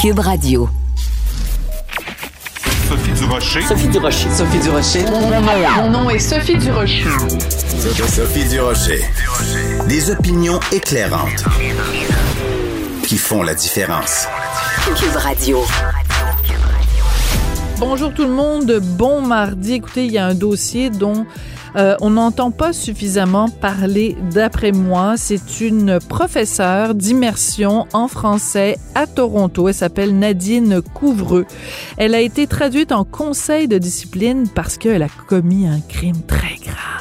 Cube Radio. Sophie Durocher. Sophie Durocher. Sophie Durocher. Mon nom est Sophie Durocher. Sophie Durocher. Des opinions éclairantes qui font la différence. Cube Radio. Bonjour tout le monde, bon mardi. Écoutez, il y a un dossier dont euh, on n'entend pas suffisamment parler d'après moi. C'est une professeure d'immersion en français à Toronto. Elle s'appelle Nadine Couvreux. Elle a été traduite en conseil de discipline parce qu'elle a commis un crime très grave.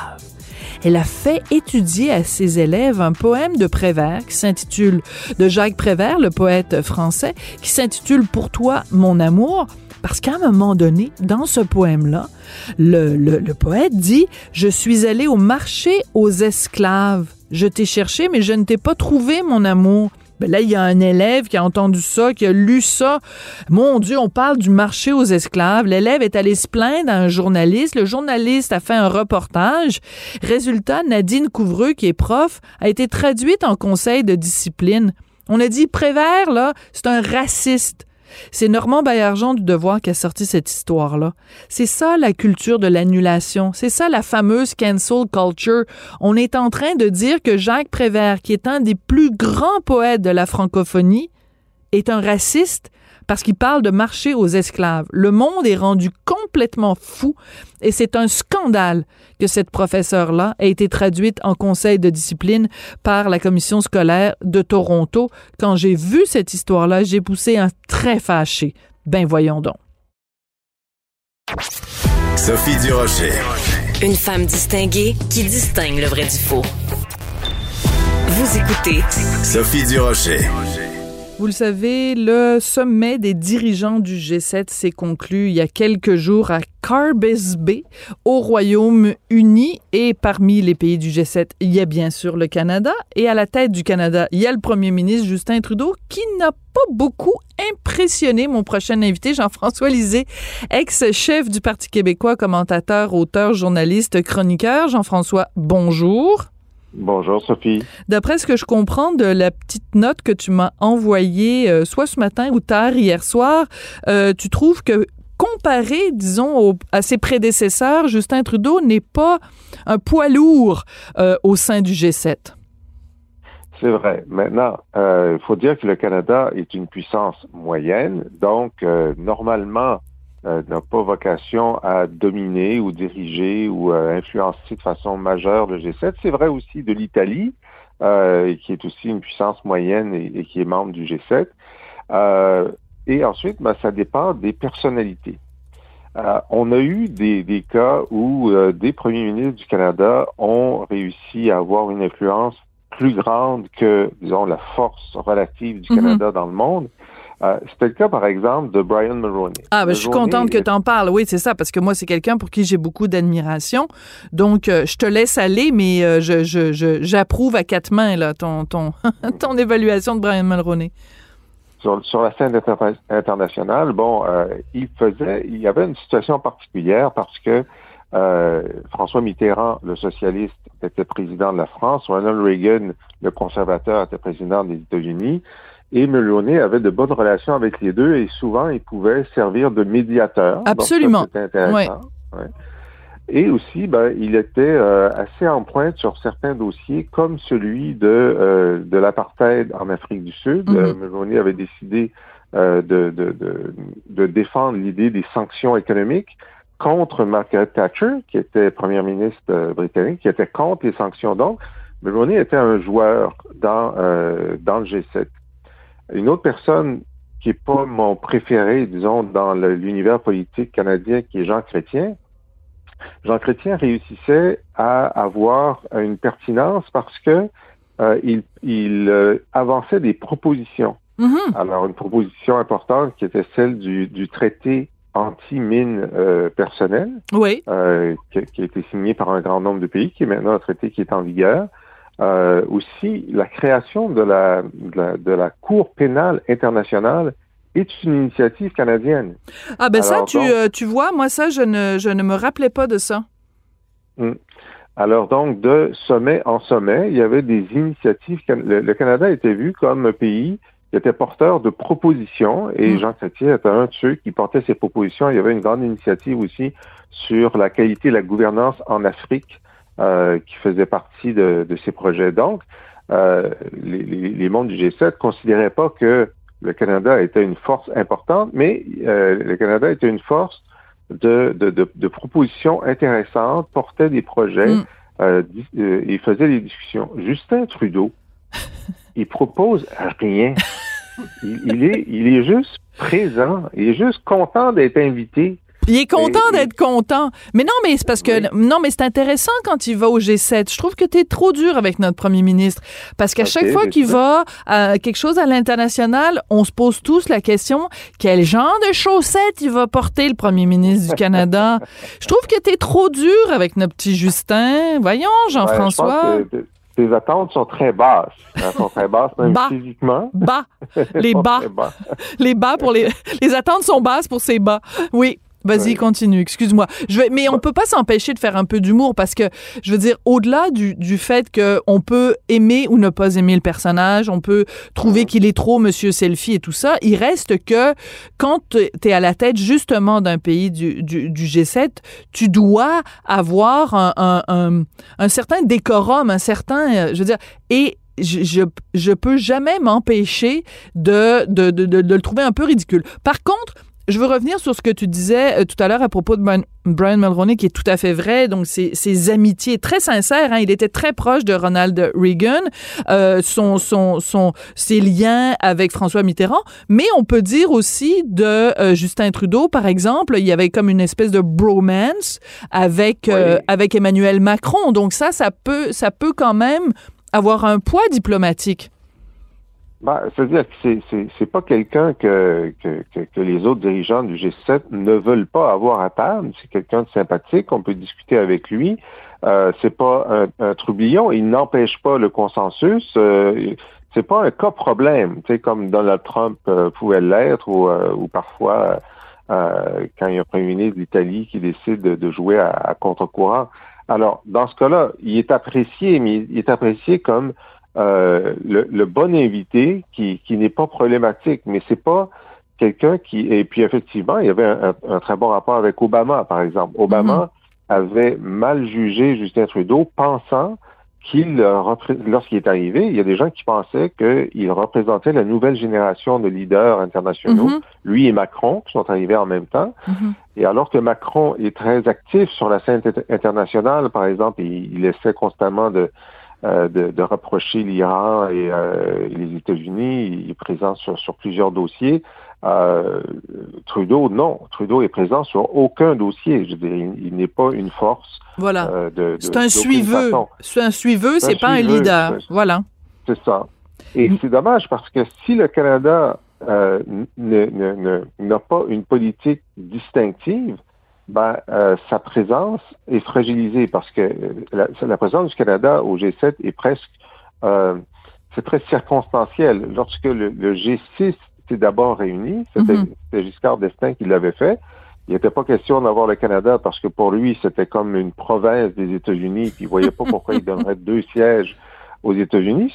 Elle a fait étudier à ses élèves un poème de Prévert qui s'intitule, de Jacques Prévert, le poète français, qui s'intitule Pour toi, mon amour. Parce qu'à un moment donné, dans ce poème-là, le, le, le, poète dit Je suis allé au marché aux esclaves. Je t'ai cherché, mais je ne t'ai pas trouvé, mon amour. Ben là, il y a un élève qui a entendu ça, qui a lu ça. Mon Dieu, on parle du marché aux esclaves. L'élève est allé se plaindre à un journaliste. Le journaliste a fait un reportage. Résultat, Nadine Couvreux, qui est prof, a été traduite en conseil de discipline. On a dit Prévert, là, c'est un raciste. C'est Normand Baillargeon du Devoir qui a sorti cette histoire-là. C'est ça la culture de l'annulation. C'est ça la fameuse cancel culture. On est en train de dire que Jacques Prévert, qui est un des plus grands poètes de la francophonie, est un raciste parce qu'il parle de marché aux esclaves. Le monde est rendu complètement fou et c'est un scandale que cette professeure-là ait été traduite en conseil de discipline par la commission scolaire de Toronto. Quand j'ai vu cette histoire-là, j'ai poussé un très fâché. Ben voyons donc. Sophie Durocher. Une femme distinguée qui distingue le vrai du faux. Vous écoutez Sophie Durocher. Vous le savez, le sommet des dirigeants du G7 s'est conclu il y a quelques jours à Carbis Bay, au Royaume-Uni. Et parmi les pays du G7, il y a bien sûr le Canada. Et à la tête du Canada, il y a le premier ministre Justin Trudeau, qui n'a pas beaucoup impressionné mon prochain invité, Jean-François Lisée, ex-chef du Parti québécois, commentateur, auteur, journaliste, chroniqueur. Jean-François, bonjour. Bonjour Sophie. D'après ce que je comprends de la petite note que tu m'as envoyée, euh, soit ce matin ou tard hier soir, euh, tu trouves que comparé, disons, au, à ses prédécesseurs, Justin Trudeau n'est pas un poids lourd euh, au sein du G7. C'est vrai. Maintenant, il faut dire que le Canada est une puissance moyenne, donc normalement, euh, n'a pas vocation à dominer ou diriger ou euh, influencer de façon majeure le G7. C'est vrai aussi de l'Italie, euh, qui est aussi une puissance moyenne et, et qui est membre du G7. et ensuite, ben, ça dépend des personnalités. on a eu des, des cas où des premiers ministres du Canada ont réussi à avoir une influence plus grande que, disons, la force relative du Canada dans le monde. Euh, C'était le cas, par exemple, de Brian Mulroney. Ah, ben, je suis contente que tu en parles. Oui, c'est ça, parce que moi, c'est quelqu'un pour qui j'ai beaucoup d'admiration. Donc, euh, je te laisse aller, mais euh, je, j'approuve à quatre mains là, ton, ton, ton évaluation de Brian Mulroney. Sur, sur la scène internationale, bon, il faisait, il y avait une situation particulière parce que François Mitterrand, le socialiste, était président de la France, Ronald Reagan, le conservateur, était président des États-Unis. Et Mulroney avait de bonnes relations avec les deux et souvent il pouvait servir de médiateur. Absolument. C'était intéressant. Ouais. Et aussi, ben, il était euh, assez en pointe sur certains dossiers, comme celui de, euh, de l'apartheid en Afrique du Sud. Mm -hmm. Mulroney avait décidé euh, de, de, de, de, défendre l'idée des sanctions économiques contre Margaret Thatcher, qui était première ministre britannique, qui était contre les sanctions. Donc, Mulroney était un joueur dans, dans le G7. Une autre personne qui est pas mon préféré, disons, dans l'univers politique canadien, qui est Jean Chrétien. Jean Chrétien réussissait à avoir une pertinence parce que euh, il, il euh, avançait des propositions. Mm -hmm. Alors, une proposition importante qui était celle du, du traité anti-mine euh, personnel, oui. qui, qui, a été signé par un grand nombre de pays, qui est maintenant un traité qui est en vigueur. Euh, aussi, la création de la, de la, de la Cour pénale internationale est une initiative canadienne. Ah ben Alors, ça, tu, donc, euh, tu vois, moi ça, je ne, je ne me rappelais pas de ça. Hmm. Alors donc, de sommet en sommet, il y avait des initiatives. Le, le Canada était vu comme un pays qui était porteur de propositions et Jean Chrétien était un de ceux qui portait ces propositions. Il y avait une grande initiative aussi sur la qualité de la gouvernance en Afrique euh, qui faisait partie de, de ces projets. Donc, euh, les, les, membres du G7 considéraient pas que le Canada était une force importante, mais euh, le Canada était une force de, de, de, de propositions intéressantes, portait des projets mm. euh, euh, et faisait des discussions. Justin Trudeau, il propose rien. Il, il, est, il est juste présent. Il est juste content d'être invité. Il est content d'être content. Mais non, mais c'est parce que non, mais c'est intéressant quand il va au G7. Je trouve que tu es trop dur avec notre premier ministre parce qu'à chaque fois qu'il va à quelque chose à l'international, on se pose tous la question quel genre de chaussettes il va porter le premier ministre du Canada? Je trouve que tu es trop dur avec notre petit Justin. Voyons, Jean-François. tes attentes sont très basses. Elles sont très basses, même bas. physiquement. Bas. Les bas. bas. les bas pour les. Les attentes sont basses pour ces bas. Oui. Vas-y, continue. Excuse-moi. Je vais, mais on peut pas s'empêcher de faire un peu d'humour parce que, je veux dire, au-delà du, du fait qu'on peut aimer ou ne pas aimer le personnage, on peut trouver qu'il est trop Monsieur Selfie et tout ça, il reste que quand tu es à la tête justement d'un pays du, du, du, G7, tu dois avoir un, un, un, un certain décorum, un certain, euh, je veux dire, et je, je, je peux jamais m'empêcher de, de, de, de, de le trouver un peu ridicule. Par contre, je veux revenir sur ce que tu disais euh, tout à l'heure à propos de Brian, Brian Mulroney, qui est tout à fait vrai. Donc, ses, ses amitiés très sincères. Hein, il était très proche de Ronald Reagan, euh, son, son, son, ses liens avec François Mitterrand. Mais on peut dire aussi de euh, Justin Trudeau, par exemple, il y avait comme une espèce de bromance avec, euh, avec Emmanuel Macron. Donc ça, ça peut, ça peut quand même avoir un poids diplomatique. Ben, C'est-à-dire que c'est pas quelqu'un que, que, que, les autres dirigeants du G7 ne veulent pas avoir à table. C'est quelqu'un de sympathique, on peut discuter avec lui. Euh, c'est pas un, un, il n'empêche pas le consensus. Euh, c'est pas un cas problème, comme Donald Trump euh, pouvait l'être ou, euh, ou parfois euh, quand il y a un premier ministre d'Italie qui décide de, de jouer à, à contre-courant. Alors, dans ce cas-là, il est apprécié, mais il est apprécié comme euh, le, le, bon invité qui, qui n'est pas problématique, mais c'est pas quelqu'un qui et puis effectivement il y avait un, un, un, très bon rapport avec Obama par exemple. Obama -hmm. avait mal jugé Justin Trudeau, pensant qu'il lorsqu'il est arrivé, il y a des gens qui pensaient qu'il représentait la nouvelle génération de leaders internationaux, -hmm. lui et Macron qui sont arrivés en même temps. -hmm. Et alors que Macron est très actif sur la scène internationale, par exemple, il, il essaie constamment de de, de, reprocher l'Iran et, euh, les États-Unis. Il est présent sur, sur plusieurs dossiers. Euh, Trudeau, non. Trudeau est présent sur aucun dossier. Je veux dire, il, il n'est pas une force. Voilà. Euh, de, c'est un suiveux. C'est un suiveux, c'est pas un leader. Voilà. C'est ça. Et mm. c'est dommage parce que si le Canada euh, n'a pas une politique distinctive, ben, euh, sa présence est fragilisée parce que la, la, présence du Canada au G7 est presque, euh, c'est très circonstanciel. Lorsque le, le G6 s'est d'abord réuni, c'était mm -hmm. Giscard d'Estaing qui l'avait fait. Il n'était pas question d'avoir le Canada parce que pour lui, c'était comme une province des États-Unis, puis il voyait pas pourquoi il donnerait deux sièges aux États-Unis.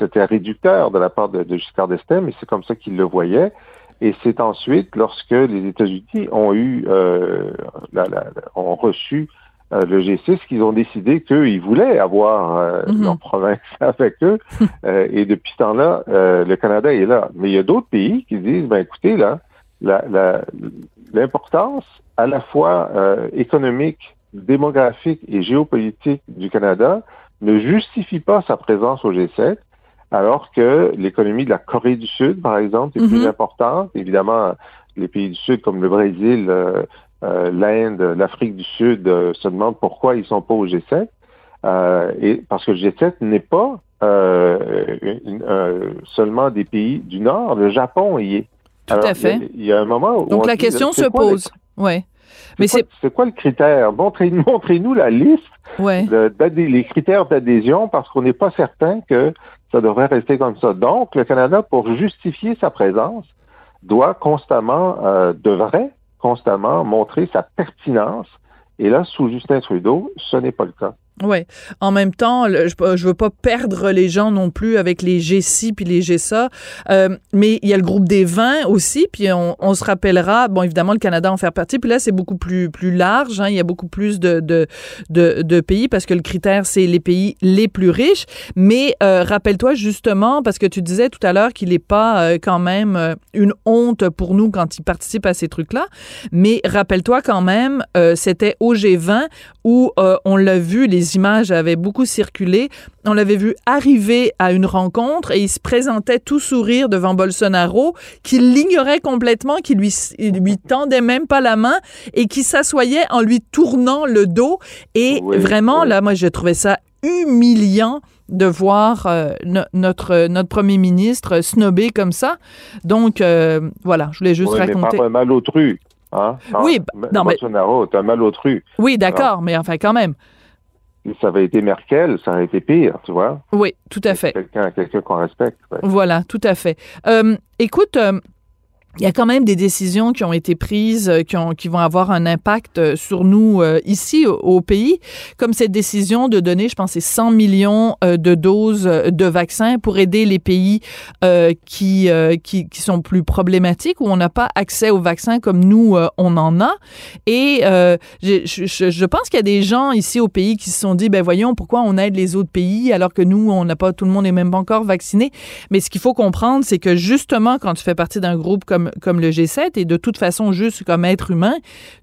C'était réducteur de la part de, de Giscard d'Estaing, mais c'est comme ça qu'il le voyait. Et c'est ensuite, lorsque les États-Unis ont eu, euh, la, la, ont reçu euh, le G6, qu'ils ont décidé qu'ils voulaient avoir euh, mm -hmm. leur province avec eux. Euh, et depuis ce temps-là, euh, le Canada est là. Mais il y a d'autres pays qui disent, ben écoutez, là, l'importance à la fois euh, économique, démographique et géopolitique du Canada ne justifie pas sa présence au G7 alors que l'économie de la Corée du Sud, par exemple, est mm -hmm. plus importante. Évidemment, les pays du Sud comme le Brésil, euh, euh, l'Inde, l'Afrique du Sud euh, se demandent pourquoi ils sont pas au G7. Euh, et parce que le G7 n'est pas euh, une, seulement des pays du Nord, le Japon y est. Tout Alors, à fait. Il y, a un moment où donc la question se pose. Ouais. Mais c'est quoi, quoi, le critère? Montrez-nous montrez la liste ouais. de, les critères d'adhésion parce qu'on n'est pas certain que ça devrait rester comme ça. Donc, le Canada, pour justifier sa présence, doit constamment, euh, devrait constamment montrer sa pertinence. Et là, sous Justin Trudeau, ce n'est pas le cas. Ouais. En même temps, je, je veux pas perdre les gens non plus avec les G6 puis les GSA, euh, mais il y a le groupe des vins aussi, puis on, se rappellera, bon évidemment le Canada en fait partie, puis là c'est beaucoup plus plus large, hein, il y a beaucoup plus de, de, de, de pays parce que le critère c'est les pays les plus riches, mais euh, rappelle-toi justement parce que tu disais tout à l'heure qu'il n'est pas euh, quand même euh, une honte pour nous quand ils participent à ces trucs-là, mais rappelle-toi quand même c'était au G20 où on l'a vu les images avaient beaucoup circulé. On l'avait vu arriver à une rencontre et il se présentait tout sourire devant Bolsonaro, qui l'ignorait complètement, qui lui, lui tendait même pas la main et qui s'assoyait en lui tournant le dos. Et vraiment, là, moi, j'ai trouvé ça humiliant de voir euh, notre notre premier ministre snobé comme ça. Donc euh, voilà, je voulais juste raconter. Mais mal autrui. Hein? oui, non, Bolsonaro, mais... un mal. Oui, d'accord, mais enfin quand même ça avait été Merkel, ça aurait été pire, tu vois. Oui, tout à fait. Quelqu'un quelqu'un qu'on respecte. Voilà, tout à fait. Euh, écoute, euh, il y a quand même des décisions qui ont été prises, euh, qui, ont, qui vont avoir un impact euh, sur nous euh, ici au, pays, comme cette décision de donner, je pense, 100 millions de doses de vaccins pour aider les pays qui, sont plus problématiques, où on n'a pas accès aux vaccins comme nous, on en a. Et je, pense qu'il y a des gens ici au pays qui se sont dit, ben voyons, pourquoi on aide les autres pays alors que nous, on n'a pas, tout le monde n'est même pas encore vacciné. Mais ce qu'il faut comprendre, c'est que justement, quand tu fais partie d'un groupe comme comme, le G7 et de toute façon, juste comme être humain,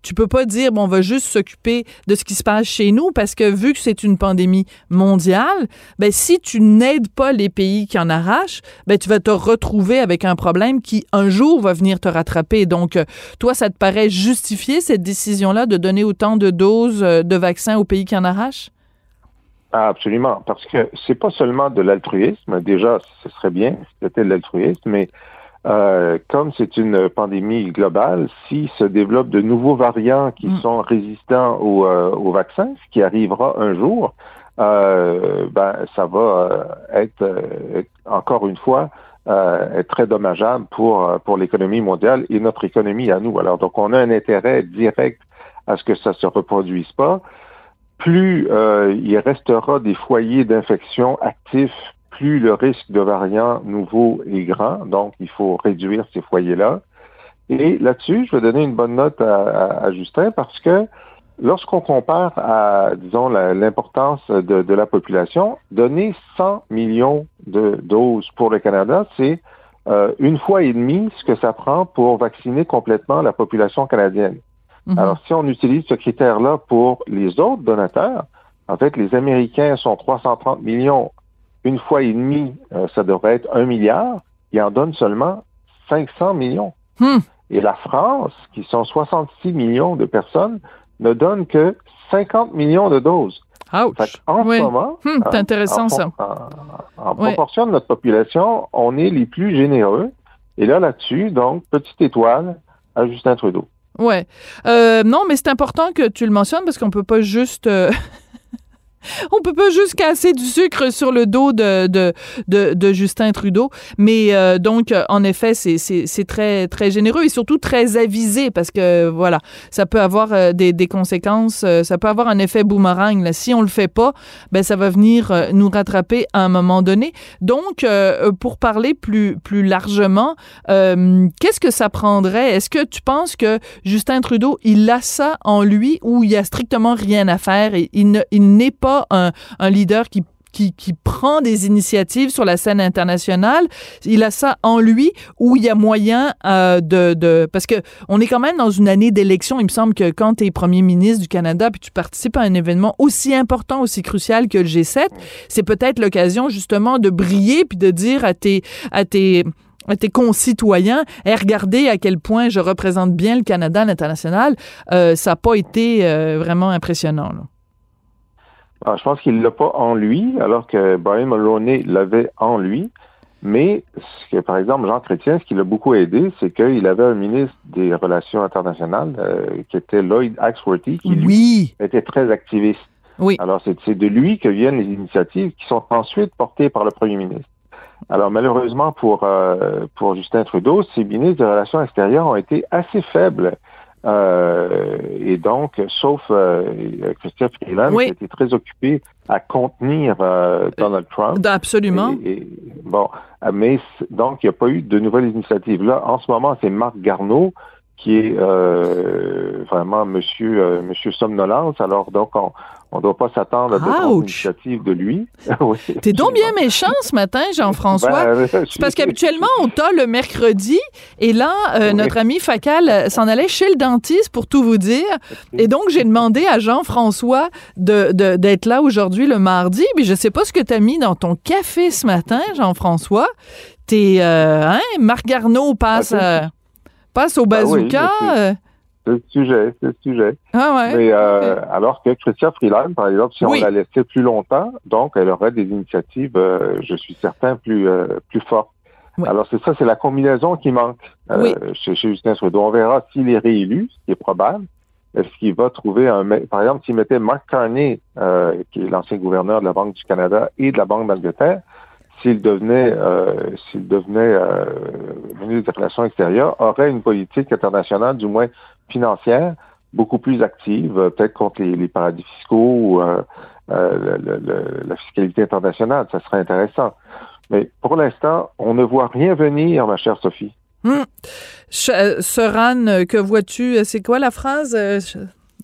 tu peux pas dire, bon, on va juste s'occuper de ce qui se passe chez nous parce que vu que c'est une pandémie mondiale, ben, si tu n'aides pas les pays qui en arrachent, ben, tu vas te retrouver avec un problème qui, un jour, va venir te rattraper. Donc, euh, toi, ça te paraît justifier cette décision-là de donner autant de doses euh, de vaccins aux pays qui en arrachent? Absolument, parce que c'est pas seulement de l'altruisme. Déjà, ce serait bien c'était de l'altruisme, mais euh, comme c'est une pandémie globale, s'il se développe de nouveaux variants qui mm. sont résistants au, euh, au, vaccin, ce qui arrivera un jour, euh, ben, ça va euh, être, encore une fois être très dommageable pour, pour l'économie mondiale et notre économie à nous. Alors, donc, on a un intérêt direct à ce que ça se reproduise pas. Plus il restera des foyers d'infection actifs plus le risque de variants nouveaux est grand, donc il faut réduire ces foyers-là. Et là-dessus, je vais donner une bonne note à, Justin parce que lorsqu'on compare à, disons, l'importance de, la population, donner 100 millions de doses pour le Canada, c'est euh, une fois et demie ce que ça prend pour vacciner complètement la population canadienne. Mhm. Alors, si on utilise ce critère-là pour les autres donateurs, en fait, les Américains sont 330 millions une fois et demi, euh, ça devrait être un milliard. Il en donne seulement 500 millions. Hmm. Et la France, qui sont 66 millions de personnes, ne donne que 50 millions de doses. en ce moment, hmm, c'est intéressant en, ça. En, proportion de notre population, on est les plus généreux. Et là, là-dessus, donc, petite étoile à Justin Trudeau. Ouais. Euh, non, mais c'est important que tu le mentionnes parce qu'on peut pas juste euh, on peut pas juste casser du sucre sur le dos de, de, de, Justin Trudeau. Mais euh, donc, en effet, c'est très, très généreux et surtout très avisé parce que, voilà, ça peut avoir euh, des, des conséquences, euh, ça peut avoir un effet boomerang. Si on le fait pas, ben, ça va venir nous rattraper à un moment donné. Donc, pour parler plus, plus largement, qu'est-ce que ça prendrait? Est-ce que tu penses que Justin Trudeau, il a ça en lui ou il y a strictement rien à faire et il n'est pas un, leader qui qui, prend des initiatives sur la scène internationale, il a ça en lui où il y a moyen euh, de, de, parce que on est quand même dans une année d'élection. Il me semble que quand tu es premier ministre du Canada puis tu participes à un événement aussi important, aussi crucial que le G7, c'est peut-être l'occasion justement de briller puis de dire à tes à tes à tes concitoyens, et regardez à quel point je représente bien le Canada à l'international, euh, ça n'a pas été euh, vraiment impressionnant. Là. Ah, je pense qu'il l'a pas en lui, alors que Brian Mulroney l'avait en lui. Mais, ce que, par exemple, Jean Chrétien, ce qui l'a beaucoup aidé, c'est qu'il avait un ministre des Relations internationales euh, qui était Lloyd Axworthy, qui lui, était très activiste. Oui. Alors, c'est de lui que viennent les initiatives qui sont ensuite portées par le premier ministre. Alors, malheureusement pour, euh, pour Justin Trudeau, ses ministres des Relations extérieures ont été assez faibles Euh, et donc, sauf euh, Christian Freeland, Oui. qui était très occupé à contenir euh, Donald Trump. Absolument. Et- et- bon, euh, mais donc, il n'y a pas eu de nouvelles initiatives. Là, en ce moment, c'est Marc Garneau qui est euh, vraiment monsieur, euh, monsieur somnolence. Alors, donc, on on ne doit pas s'attendre à Ouch. initiatives de lui. Oui, T'es donc bien méchant ce matin, Jean-François. Ben, C'est parce qu'habituellement, on t'a le mercredi, et là, euh, Oui. notre ami Facal euh, s'en allait chez le dentiste pour tout vous dire. Et donc, j'ai demandé à Jean-François de, de- d'être là aujourd'hui le mardi. Puis je sais pas ce que t'as mis dans ton café ce matin, Jean-François. T'es, euh, hein, Marc Garneau passe, Ah, euh, passe au oui, bazooka. C'est le sujet, c'est le sujet. ah ouais. Mais euh, alors que Christian Freeland, par exemple, si Oui. on la laissait plus longtemps, donc elle aurait des initiatives, euh, je suis certain, plus euh, plus fortes. Oui. Alors c'est ça, c'est la combinaison qui manque Oui. chez, chez Justin Trudeau. On verra s'il est réélu, ce qui est probable. Est-ce qu'il va trouver un... Par exemple, s'il mettait Mark Carney, qui est l'ancien gouverneur de la Banque du Canada et de la Banque d'Angleterre, s'il devenait, euh, s'il devenait euh, ministre des Relations extérieures, aurait une politique internationale, du moins financière, beaucoup plus active, euh, peut-être contre les, paradis fiscaux ou euh, euh, la fiscalité internationale. Ça serait intéressant. Mais pour l'instant, on ne voit rien venir, ma chère Sophie. Hum. Soran, que vois-tu? C'est quoi la phrase?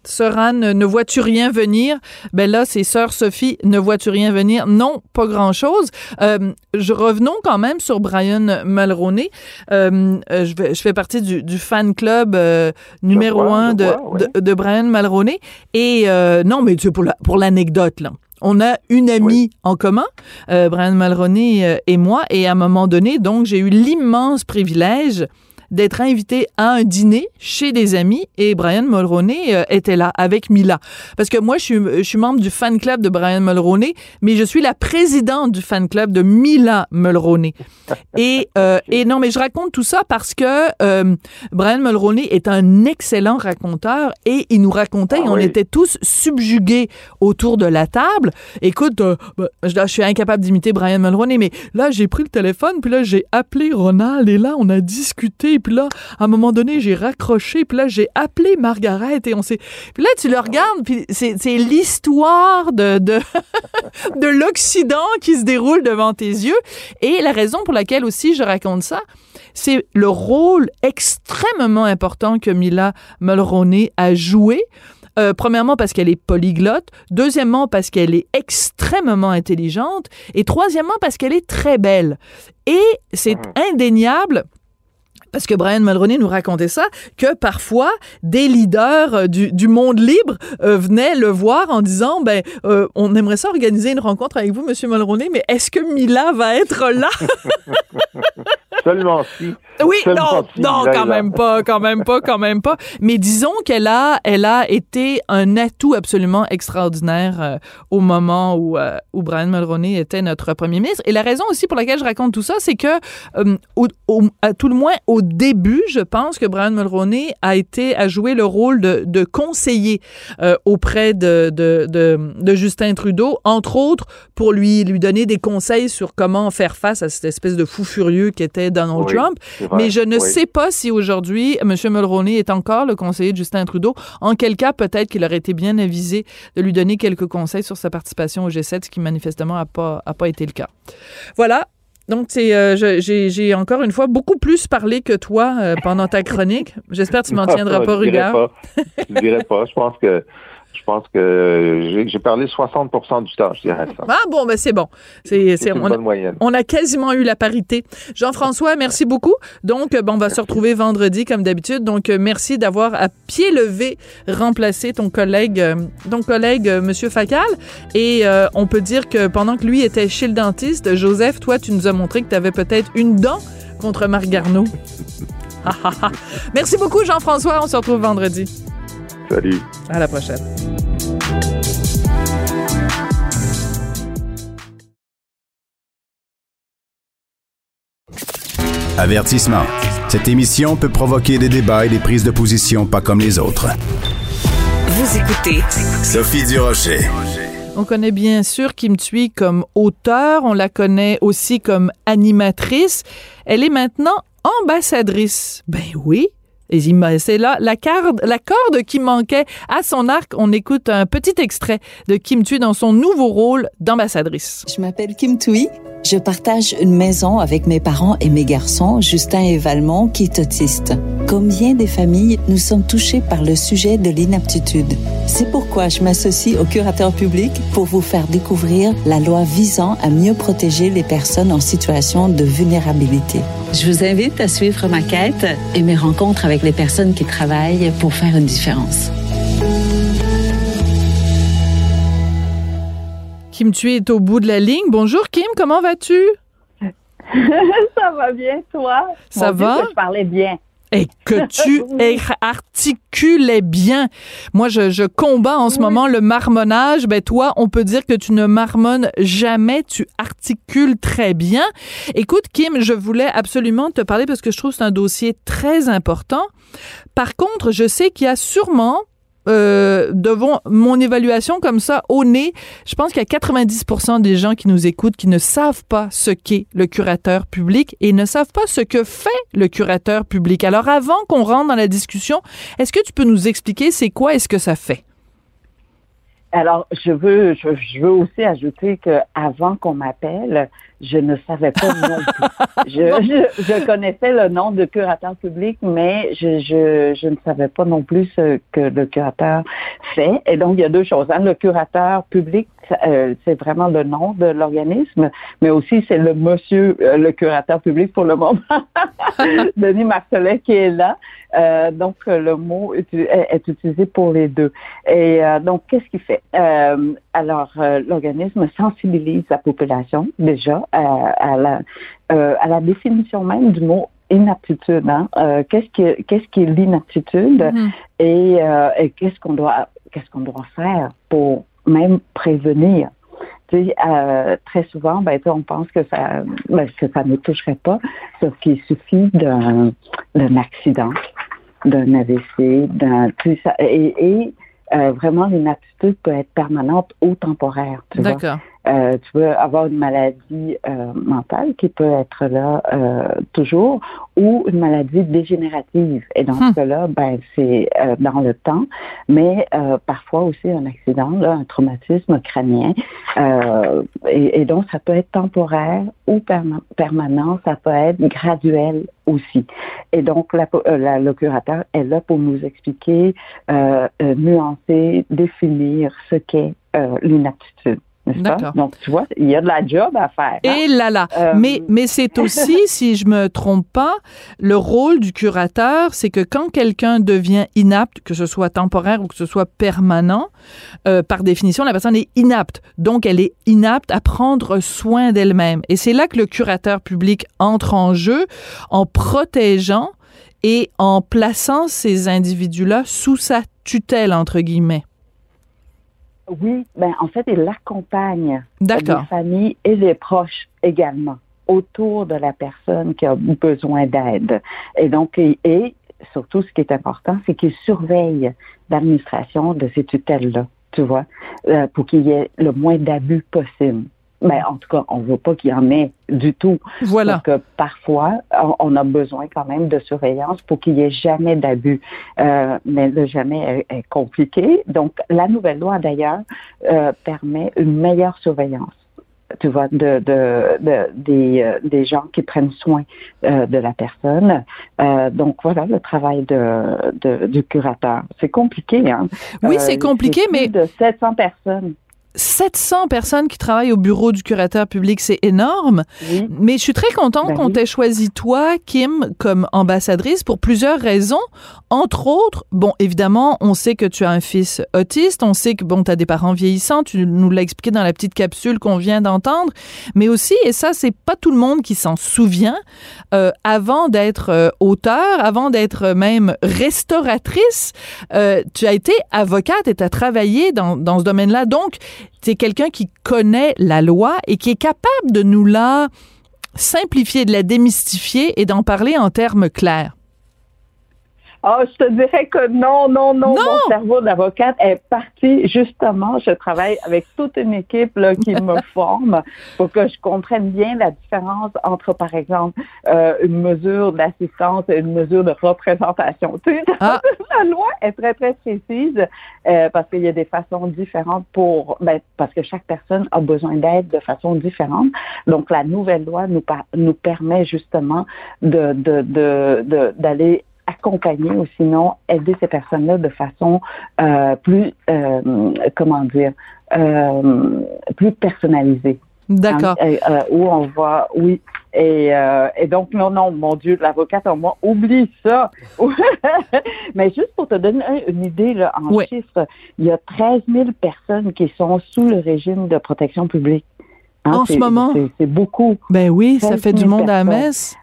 Soran, euh, ne vois-tu rien venir? Ben là, c'est Sœur Sophie, ne vois-tu rien venir? Non, pas grand-chose. Euh, je, revenons quand même sur Brian Mulroney. Euh, euh, je, fais partie du, du fan club euh, numéro vois, un de, vois, ouais. de, de Brian Mulroney. Et euh, non, mais tu sais, pour la- pour l'anecdote, là. On a une amie en commun, euh, Brian Mulroney euh, et moi, et à un moment donné, donc, j'ai eu l'immense privilège d'être invité à un dîner chez des amis et Brian Mulroney euh, était là avec Mila. Parce que moi, je suis, je suis membre du fan club de Brian Mulroney, mais je suis la présidente du fan club de Mila Mulroney. Et, euh, et non, mais je raconte tout ça parce que euh, Brian Mulroney est un excellent raconteur et il nous racontait, Ah et on oui. était tous subjugués autour de la table. Écoute, ben, je, je suis incapable d'imiter Brian Mulroney, mais là, j'ai pris le téléphone, puis là, j'ai appelé Ronald, et là, on a discuté, puis là, à un moment donné, j'ai raccroché, puis là, j'ai appelé Margaret, et on s'est... Puis là, tu le regardes, puis c'est l'histoire de, de, de l'Occident qui se déroule devant tes yeux. Et la raison pour laquelle aussi je raconte ça, c'est le rôle extrêmement important que Mila Mulroney a joué. Euh, premièrement parce qu'elle est polyglotte, deuxièmement parce qu'elle est extrêmement intelligente et troisièmement parce qu'elle est très belle. Et c'est indéniable parce que Brian Mulroney nous racontait ça, que parfois des leaders euh, du, du monde libre euh, venaient le voir en disant ben euh, on aimerait ça organiser une rencontre avec vous Monsieur Mulroney mais est-ce que Mila va être là? Seulement si. Oui, Seulement non, si non, quand là. même pas, quand même pas, quand même pas. Mais disons qu'elle a, elle a été un atout absolument extraordinaire euh, au moment où, euh, où Brian Mulroney était notre premier ministre. Et la raison aussi pour laquelle je raconte tout ça, c'est que, euh, au, au- à tout le moins au début, je pense que Brian Mulroney a été, a joué le rôle de, de conseiller auprès de, de, de, de Justin Trudeau, entre autres pour lui, lui donner des conseils sur comment faire face à cette espèce de fou furieux qui était Donald Oui, Trump. Mais je ne oui. sais pas si aujourd'hui, M. Mulroney est encore le conseiller de Justin Trudeau. En quel cas, peut-être qu'il aurait été bien avisé de lui donner quelques conseils sur sa participation au G7, ce qui manifestement n'a pas, a pas été le cas. Voilà. Donc, euh, j'ai encore une fois beaucoup plus parlé que toi euh, pendant ta chronique. J'espère que tu m'en tiendras pas rigueur. Je dirais pas. Je pense que je pense que j'ai- parlé 60% du temps, je dirais ça. Ah bon, ben c'est bon. C'est, une on, bonne moyenne. on a quasiment eu la parité. Jean-François, merci beaucoup. Donc, euh, bon, on va se retrouver vendredi comme d'habitude. Donc, euh, merci d'avoir à pied levé remplacé ton collègue, euh, ton collègue Monsieur Facal. Et euh, on peut dire que pendant que lui était chez le dentiste, Joseph, toi, tu nous as montré que tu avais peut-être une dent contre Marc Garneau. Merci beaucoup, Jean-François. On se retrouve vendredi. Salut. À la prochaine. Avertissement. Cette émission peut provoquer des débats et des prises de position pas comme les autres. Vous écoutez Sophie Durocher. On connaît bien sûr Kim Thuy comme auteur, on la connaît aussi comme animatrice. Elle est maintenant ambassadrice. Ben oui. C'est là la corde, la corde qui manquait à son arc. On écoute un petit extrait de Kim Thuy dans son nouveau rôle d'ambassadrice. Je m'appelle Kim Thuy. Je partage une maison avec mes parents et mes garçons, Justin et Valmont, qui est autiste. Comme bien des familles, nous sommes touchés par le sujet de l'inaptitude? C'est pourquoi je m'associe au curateur public pour vous faire découvrir la loi visant à mieux protéger les personnes en situation de vulnérabilité. Je vous invite à suivre ma quête et mes rencontres avec les personnes qui travaillent pour faire une différence. Kim tu est au bout de la ligne. Bonjour Kim, comment vas-tu? Ça va bien, toi? Ça va? je parlais bien. Et que tu articulais bien. Moi, je, je combats en ce moment le marmonnage. Ben toi, on peut dire que tu ne marmonnes jamais. Tu articules très bien. Écoute, Kim, je voulais absolument te parler parce que je trouve que c'est un dossier très important. Par contre, je sais qu'il y a sûrement euh, devant mon évaluation comme ça au nez, je pense qu'il y a 90% des gens qui nous écoutent qui ne savent pas ce qu'est le curateur public et ne savent pas ce que fait le curateur public. Alors avant qu'on rentre dans la discussion, est-ce que tu peux nous expliquer c'est quoi et ce que ça fait? Alors, je veux, je, veux aussi ajouter que avant qu'on m'appelle, je ne savais pas non plus. Je, je, connaissais le nom de curateur public, mais je, je, je ne savais pas non plus ce que le curateur fait. Et donc, il y a deux choses. Hein. Le curateur public, euh, c'est vraiment le nom de l'organisme, mais aussi c'est le monsieur, euh, le curateur public pour le moment, Denis Marcelet qui est là. Euh, donc, le mot est, est, utilisé pour les deux. Et donc, qu'est-ce qu'il fait? alors, l'organisme sensibilise la population déjà à, la, à la définition même du mot inaptitude. Hein? qu'est-ce qui qu'est-ce qui est l'inaptitude mm-hmm. et, et qu'est-ce qu'on doit qu'est-ce qu'on doit faire pour même prévenir? Tu sais, euh, très souvent, ben, on pense que ça, ben, que ça ne toucherait pas, sauf qu'il suffit d'un, d'un accident, d'un AVC, d'un, et, et euh, vraiment l'inaptitude peut être permanente ou temporaire. D'accord. Euh, tu peux avoir une maladie euh, mentale qui peut être là euh, toujours ou une maladie dégénérative. Et dans hmm. ce cas-là, ben, c'est dans le temps, mais parfois aussi un accident, là, un traumatisme crânien. Et, et, donc, ça peut être temporaire ou permanent, ça peut être graduel aussi. Et donc, la, la, le curateur est là pour nous expliquer, nuancer, définir ce qu'est l'inaptitude. D'accord. Donc, tu vois, il y a de la job à faire. Hein? Et là là. Euh, mais, mais c'est aussi, si je me trompe pas, le rôle du curateur, c'est que quand quelqu'un devient inapte, que ce soit temporaire ou que ce soit permanent, euh, par définition, la personne est inapte. Donc, elle est inapte à prendre soin d'elle-même. Et c'est là que le curateur public entre en jeu en protégeant et en plaçant ces individus-là sous sa tutelle, entre guillemets. Oui, ben en fait, il accompagne les familles et les proches également autour de la personne qui a besoin d'aide. Et donc, et, surtout, ce qui est important, c'est qu'il surveille l'administration de ces tutelles-là, tu vois, euh, pour qu'il y ait le moins d'abus possible. Mais en tout cas, on ne veut pas qu'il y en ait du tout. Voilà. Parce que parfois, on a besoin quand même de surveillance pour qu'il n'y ait jamais d'abus. Euh, mais le jamais est, compliqué. Donc, la nouvelle loi, d'ailleurs, euh, permet une meilleure surveillance tu vois, de, de, de des, euh, des, gens qui prennent soin euh, de la personne. Euh, donc voilà le travail de, de du curateur. C'est compliqué, hein. Oui, c'est compliqué, mais de 700 personnes. 700 personnes qui travaillent au bureau du curateur public, c'est énorme. Mais je suis très contente ben qu'on t'ait choisi toi, Kim, comme ambassadrice pour plusieurs raisons. Entre autres, bon, évidemment, on sait que tu as un fils autiste, on sait que, bon, tu as des parents vieillissants, tu nous l'as expliqué dans la petite capsule qu'on vient d'entendre, mais aussi, et ça, c'est pas tout le monde qui s'en souvient, euh, avant d'être euh, auteur, avant d'être même restauratrice, euh, tu as été avocate et tu as travaillé dans, dans ce domaine-là. Donc, c'est quelqu'un qui connaît la loi et qui est capable de nous la simplifier, de la démystifier et d'en parler en termes clairs. Oh, je te dirais que non, non, non, Mon cerveau d'avocate est parti. Justement, je travaille avec toute une équipe là, qui me forme pour que je comprenne bien la différence entre, par exemple, euh, une mesure d'assistance et une mesure de représentation. Tu sais, ah. la loi est très, très précise euh, parce qu'il y a des façons différentes pour, ben, parce que chaque personne a besoin d'aide de façon différente. Donc, la nouvelle loi nous, nous permet justement de, de, de, d'aller accompagner ou sinon aider ces personnes-là de façon euh, plus, euh, comment dire, euh, plus personnalisée. D'accord. Hein, où on va, oui. Et, et donc, non, non, mon Dieu, l'avocate en moi, oublie ça. Mais juste pour te donner une idée là, en chiffres, il y a 13 000 personnes qui sont sous le régime de protection publique. Hein, en ce moment? C'est beaucoup. Ben oui, ça fait du monde à la messe.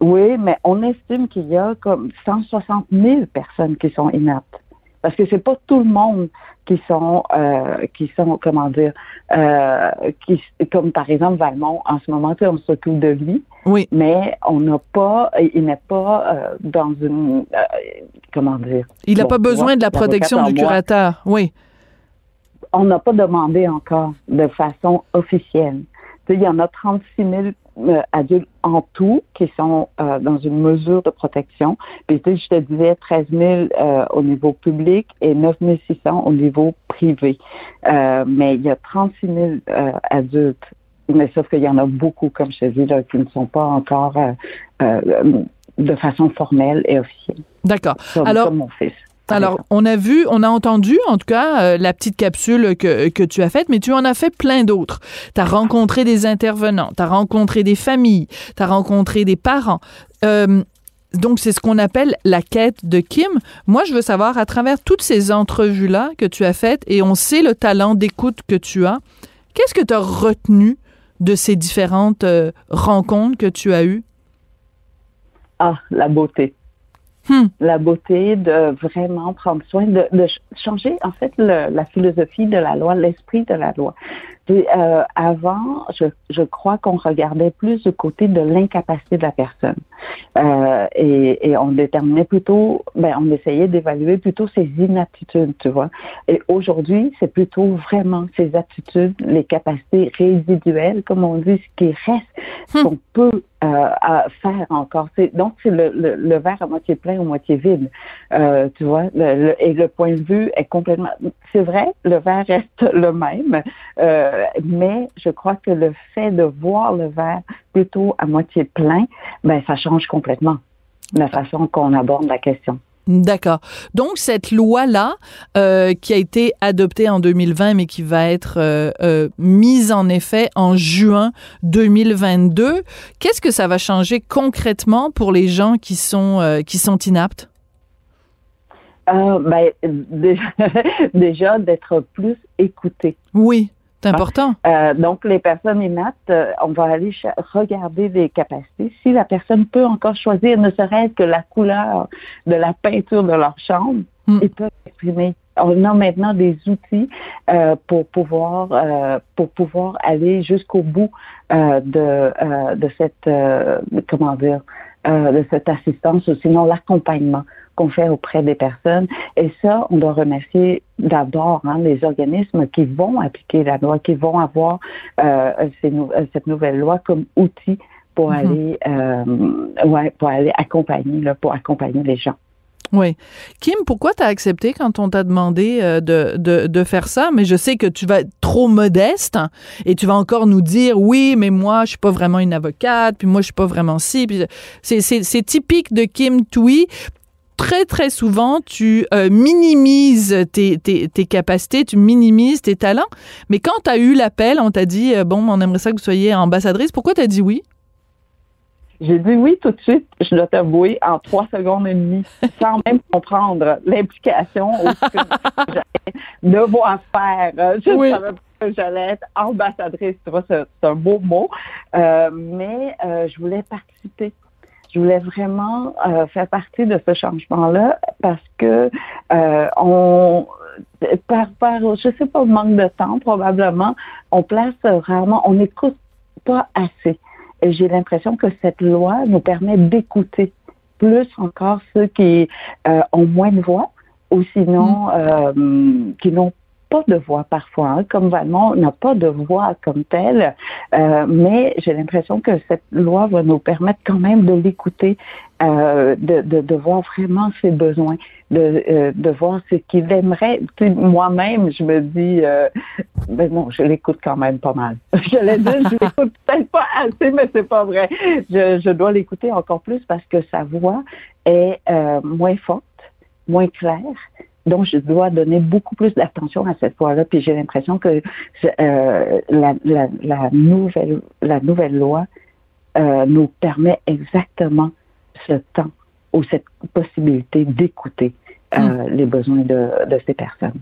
Oui, mais on estime qu'il y a comme 160 000 personnes qui sont inaptes. Parce que c'est pas tout le monde qui sont, euh, qui sont, comment dire, euh, qui, comme par exemple Valmont, en ce moment, on s'occupe de lui. Oui. Mais on n'a pas, il n'est pas euh, dans une, euh, comment dire. Il n'a pas besoin de la protection du curateur. Oui. On n'a pas demandé encore de façon officielle. il y en a 36 000 euh, adultes en tout qui sont euh, dans une mesure de protection. Puis tu sais, je te disais 13 000 euh, au niveau public et 9 600 au niveau privé. mais il y a 36 000 adultes. Mais sauf qu'il y en a beaucoup, comme je te dis, là, qui ne sont pas encore de façon formelle et officielle. D'accord. Alors, comme mon fils. Alors, on a vu, on a entendu, en tout cas, euh, la petite capsule que, que tu as faite, mais tu en as fait plein d'autres. Tu as rencontré des intervenants, tu as rencontré des familles, tu as rencontré des parents. Euh, donc, c'est ce qu'on appelle la quête de Kim. Moi, je veux savoir, à travers toutes ces entrevues-là que tu as faites, et on sait le talent d'écoute que tu as, qu'est-ce que tu as retenu de ces différentes euh, rencontres que tu as eues? Ah, la beauté. Hmm. La beauté de vraiment prendre soin, de, de changer en fait le, la philosophie de la loi, l'esprit de la loi. Euh, avant, je, je crois qu'on regardait plus du côté de l'incapacité de la personne. Euh, et, et, on déterminait plutôt, ben, on essayait d'évaluer plutôt ses inaptitudes, tu vois. Et aujourd'hui, c'est plutôt vraiment ses attitudes, les capacités résiduelles, comme on dit, ce qui reste, hmm. qu'on peut euh, faire encore. Donc, c'est le, le, le, verre à moitié plein ou moitié vide, euh, tu vois. Le, et le point de vue est complètement... C'est vrai, le verre reste le même, euh, mais je crois que le fait de voir le verre plutôt à moitié plein, ben ça change complètement la façon qu'on aborde la question. D'accord. Donc cette loi-là, euh, qui a été adoptée en 2020, mais qui va être euh, euh, mise en effet en juin 2022, qu'est-ce que ça va changer concrètement pour les gens qui sont qui sont inaptes? Ben, déjà, déjà d'être plus écoutés. Oui. C'est important. Euh, donc, les personnes inaptes, euh, on va aller regarder les capacités. Si la personne peut encore choisir, ne serait-ce que la couleur de la peinture de leur chambre, hmm. ils peuvent exprimer. On a maintenant des outils euh, pour pouvoir euh, pour pouvoir aller jusqu'au bout euh, de de cette comment dire de cette assistance ou sinon l'accompagnement qu'on fait auprès des personnes. Et ça, on doit remercier d'abord hein, les organismes qui vont appliquer la loi, qui vont avoir euh, euh cette nouvelle loi comme outil pour mm-hmm. aller, euh, ouais, pour aller accompagner, là, pour accompagner les gens. Oui. Kim, pourquoi tu as accepté quand on t'a demandé de, de, de, faire ça? Mais je sais que tu vas être trop modeste et tu vas encore nous dire oui, mais moi, je suis pas vraiment une avocate, puis moi, je suis pas vraiment si. C'est typique de Kim Tui très, très souvent, tu euh, minimises tes, tes, tes, capacités, tu minimises tes talents. Mais quand tu as eu l'appel, on t'a dit, euh, bon, on aimerait ça que vous soyez ambassadrice. Pourquoi tu as dit oui? J'ai dit oui tout de suite, je dois t'avouer, en trois secondes et demie, sans même comprendre l'implication que j'allais devoir faire. Je ne savais pas que j'allais être ambassadrice, tu vois, c'est un beau mot, euh, mais je voulais participer je voulais vraiment euh, faire partie de ce changement-là parce que euh, on par par je sais pas manque de temps probablement on place rarement on n'écoute pas assez et j'ai l'impression que cette loi nous permet d'écouter plus encore ceux qui euh, ont moins de voix ou sinon mm. euh, qui n'ont pas de voix parfois, hein. comme Valmont n'a pas de voix comme telle, euh, mais j'ai l'impression que cette loi va nous permettre quand même de l'écouter, euh, de, de, de, voir vraiment ses besoins, de, euh, de voir ce qu'il aimerait. Moi-même, je me dis, ben non, je l'écoute quand même pas mal. je l'ai dit, je l'écoute peut-être pas assez, mais c'est pas vrai. Je, je dois l'écouter encore plus parce que sa voix est moins forte, moins claire donc, je dois donner beaucoup plus d'attention à cette voie-là. Puis j'ai l'impression que euh, la, la, la, nouvelle, la nouvelle loi euh, nous permet exactement ce temps ou cette possibilité d'écouter euh, hmm. les besoins de, de ces personnes.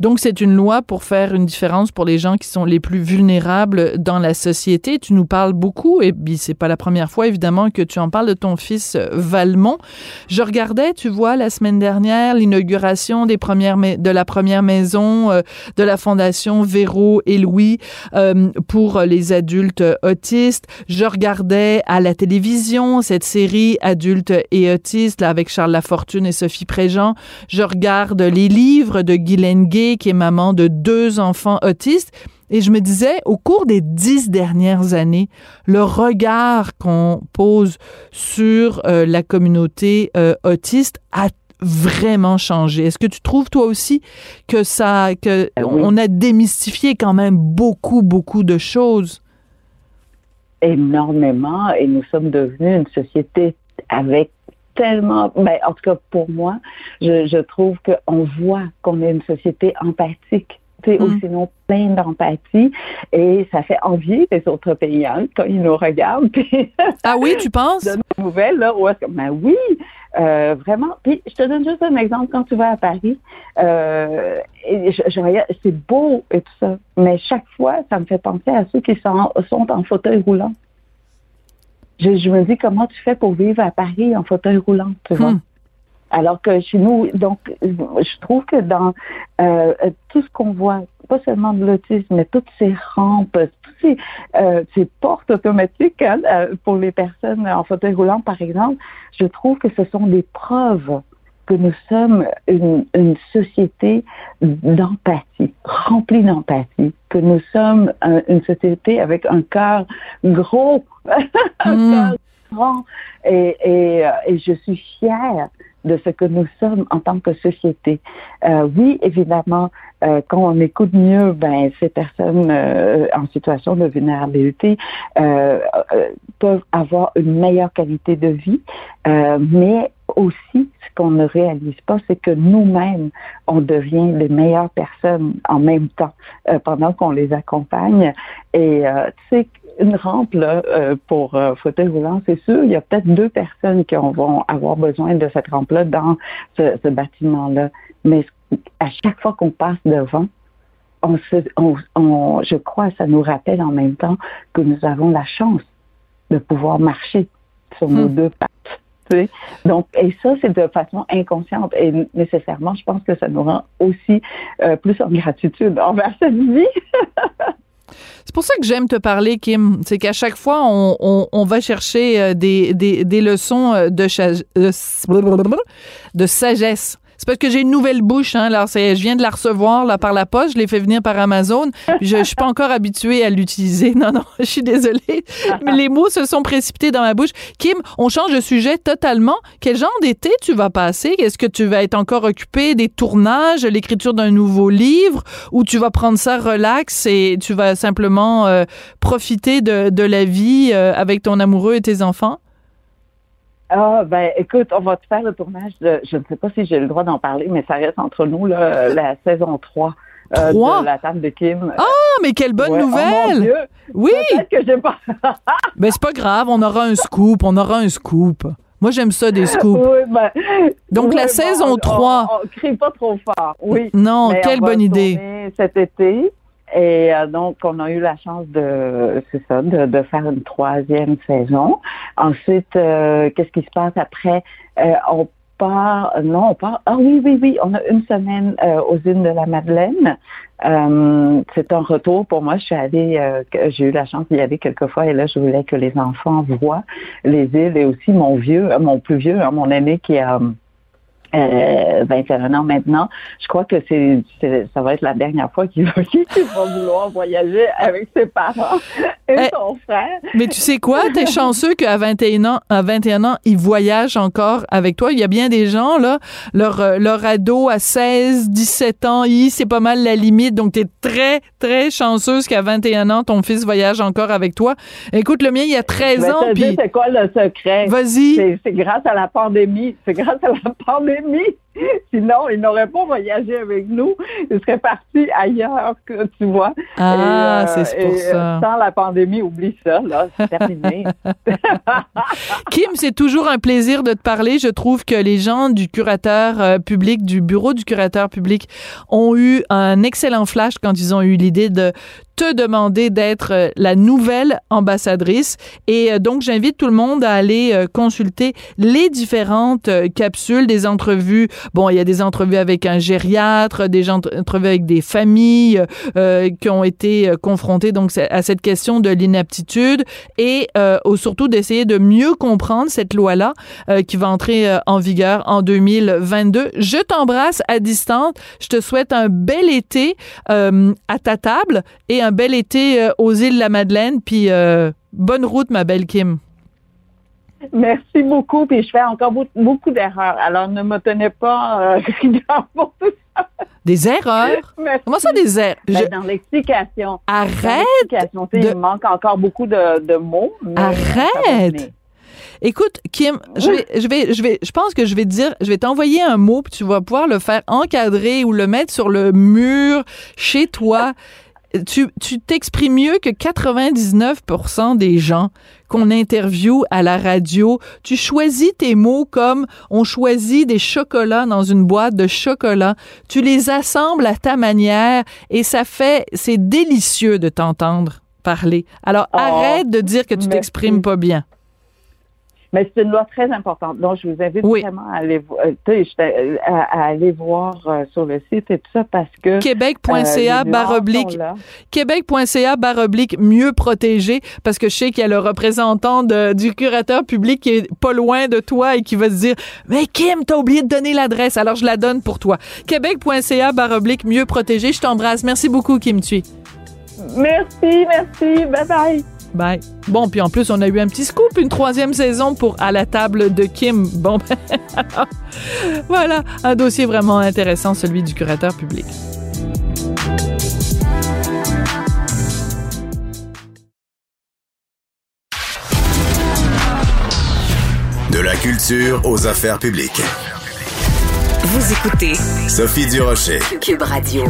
Donc, c'est une loi pour faire une différence pour les gens qui sont les plus vulnérables dans la société. Tu nous parles beaucoup, et puis c'est pas la première fois, évidemment, que tu en parles de ton fils euh, Valmont. Je regardais, tu vois, la semaine dernière, l'inauguration de la première maison euh, de la Fondation Véro et Louis euh, pour les adultes autistes. Je regardais à la télévision cette série Adultes et autistes, là, avec Charles Lafortune et Sophie Préjean. Je regarde les livres de Guylaine Gay, qui est maman de deux enfants autistes. Et je me disais, au cours des dix dernières années, le regard qu'on pose sur euh, la communauté euh, autiste a vraiment changé. Est-ce que tu trouves toi aussi que ça, que ah on a démystifié quand même beaucoup, beaucoup de choses? Énormément, et nous sommes devenus une société avec tellement, ben, en tout cas pour moi, je, je trouve qu'on voit qu'on est une société empathique. Mm. ou sinon plein d'empathie et ça fait envie les autres pays hein, quand ils nous regardent. ah oui, tu penses? De nouvelles, là, où est-ce que, ben oui, euh, vraiment. Puis je te donne juste un exemple. Quand tu vas à Paris, euh, c'est beau et tout ça, mais chaque fois, ça me fait penser à ceux qui sont, sont en fauteuil roulant je, je, me dis comment tu fais pour vivre à Paris en fauteuil roulant, tu vois? Hmm. Alors que chez nous, donc, je trouve que dans euh, tout ce qu'on voit, pas seulement de l'autisme, mais toutes ces rampes, toutes ces, euh, ces portes automatiques hein, euh, pour les personnes en fauteuil roulant, par exemple, je trouve que ce sont des preuves que nous sommes une, une société d'empathie, remplie d'empathie, que nous sommes une société avec un cœur gros, un mm. cœur grand, et, et, euh, et, je suis fière de ce que nous sommes en tant que société. Euh, oui, évidemment, euh, quand on écoute mieux, ben ces personnes euh, en situation de vulnérabilité euh, euh, peuvent avoir une meilleure qualité de vie, mais aussi ce qu'on ne réalise pas, c'est que nous-mêmes, on devient les meilleures personnes en même temps pendant qu'on les accompagne. Et tu sais, une rampe là, pour fauteuil roulant, c'est sûr, il y a peut-être deux personnes qui vont avoir besoin de cette rampe-là dans ce, ce bâtiment-là. Mais à chaque fois qu'on passe devant, on on, je crois, ça nous rappelle en même temps que nous avons la chance de pouvoir marcher sur nos hmm. deux pattes. Donc, et ça, c'est de façon inconsciente. Et nécessairement, je pense que ça nous rend aussi euh, plus en gratitude envers cette vie. C'est pour ça que j'aime te parler, Kim. C'est qu'à chaque fois, on, on, va chercher euh, des, des, des leçons euh, de, de sagesse. C'est parce que j'ai une nouvelle bouche, hein. Alors, je viens de la recevoir, là, par la poste. Je l'ai fait venir par Amazon. Je, je suis pas encore habituée à l'utiliser. Non, non, je suis désolée. Mais les mots se sont précipités dans ma bouche. Kim, on change de sujet totalement. Quel genre d'été tu vas passer? Est-ce que tu vas être encore occupé des tournages, l'écriture d'un nouveau livre, ou tu vas prendre ça relax et tu vas simplement euh, profiter de, de la vie euh, avec ton amoureux et tes enfants? Ah, ben, écoute, on va te faire le tournage de, je ne sais pas si j'ai le droit d'en parler, mais ça reste entre nous, là, la saison 3. Euh, de la table de Kim. Ah, mais quelle bonne oh, nouvelle! oui! Peut-être que j'ai pas. ben, c'est pas grave, on aura un scoop, on aura un scoop. Moi, j'aime ça, des scoops. Oui, ben, Donc, la saison 3. On, ne crie pas trop fort, oui. Non, quelle bonne idée. Cet été. Et euh, donc, on a eu la chance de, c'est ça, de, de, faire une troisième saison. Ensuite, euh, qu'est-ce qui se passe après? Euh, on part, non, on part, ah oui, oui, oui, on a une semaine euh, aux îles de la Madeleine. Euh, c'est un retour pour moi. Je suis allée, euh, j'ai eu la chance d'y aller quelques fois et là, je voulais que les enfants voient les îles et aussi mon vieux, mon plus vieux, hein, mon aîné qui a euh, 21 ans maintenant. Je crois que c'est, ça va être la dernière fois qu'il va, va vouloir voyager avec ses parents et eh, son frère. Mais tu sais quoi? T'es chanceux qu'à 21 ans, à 21 ans, il voyage encore avec toi. Il y a bien des gens, là, leur, euh, leur ado à 16, 17 ans, c'est pas mal la limite. Donc, t'es très, très chanceuse qu'à 21 ans, ton fils voyage encore avec toi. Écoute, le mien, il y a 13 ans. Puis... C'est quoi le secret? Vas-y. C'est grâce à la pandémie. C'est grâce à la pandémie Sinon, il n'aurait pas voyagé avec nous. Il serait parti ailleurs, tu vois. Ah, euh, c'est pour euh, ça. Sans la pandémie, oublie ça, là. C'est terminé. Kim, c'est toujours un plaisir de te parler. Je trouve que les gens du curateur euh, public, du bureau du curateur public, ont eu un excellent flash quand ils ont eu l'idée de te demander d'être euh, la nouvelle ambassadrice. Et euh, donc, j'invite tout le monde à aller euh, consulter les différentes capsules, des entrevues. Bon, il y a des entrevues avec un gériatre, des entrevues avec des familles qui ont été confrontées donc à cette question de l'inaptitude et surtout d'essayer de mieux comprendre cette loi-là qui va entrer en vigueur en 2022. Je t'embrasse à distance. Je te souhaite un bel été à ta table et un un bel été euh, aux îles de la Madeleine, puis euh, bonne route, ma belle Kim. Merci beaucoup, puis je fais encore beaucoup, d'erreurs. Alors, ne me tenez pas euh, pour tout ça. Des erreurs? Comment ça, des erreurs? Ben, dans l'explication. Arrête! Il manque encore beaucoup de, mots. Arrête! Écoute, Kim, je vais, je vais, je vais, je pense que je vais te dire, je vais t'envoyer un mot, puis tu vas pouvoir le faire encadrer ou le mettre sur le mur chez toi tu t'exprimes mieux que 99% des gens qu'on interviewe à la radio. Tu choisis tes mots comme on choisit des chocolats dans une boîte de chocolat. Tu les assembles à ta manière et ça fait, c'est délicieux de t'entendre parler. Alors oh, arrête de dire que tu t'exprimes pas bien. Mais c'est une loi très importante. Donc, je vous invite vraiment à aller, euh, euh, à, aller voir euh, sur le site et tout ça parce que. Québec.ca baroblique. Québec.ca baroblique mieux protégé parce que je sais qu'il y a le représentant du curateur public qui est pas loin de toi et qui va se dire Mais Kim, t'as oublié de donner l'adresse. Alors, je la donne pour toi. Québec.ca baroblique mieux protégé. Je t'embrasse. Merci beaucoup, Kim Thuy. Merci, merci. Bye bye. Bye. Bon, puis en plus, on a eu un petit scoop, une troisième saison pour À la table de Kim. Bon, ben, voilà, un dossier vraiment intéressant, celui du curateur public. De la culture aux affaires publiques. Vous écoutez Sophie Durocher, Cube Radio.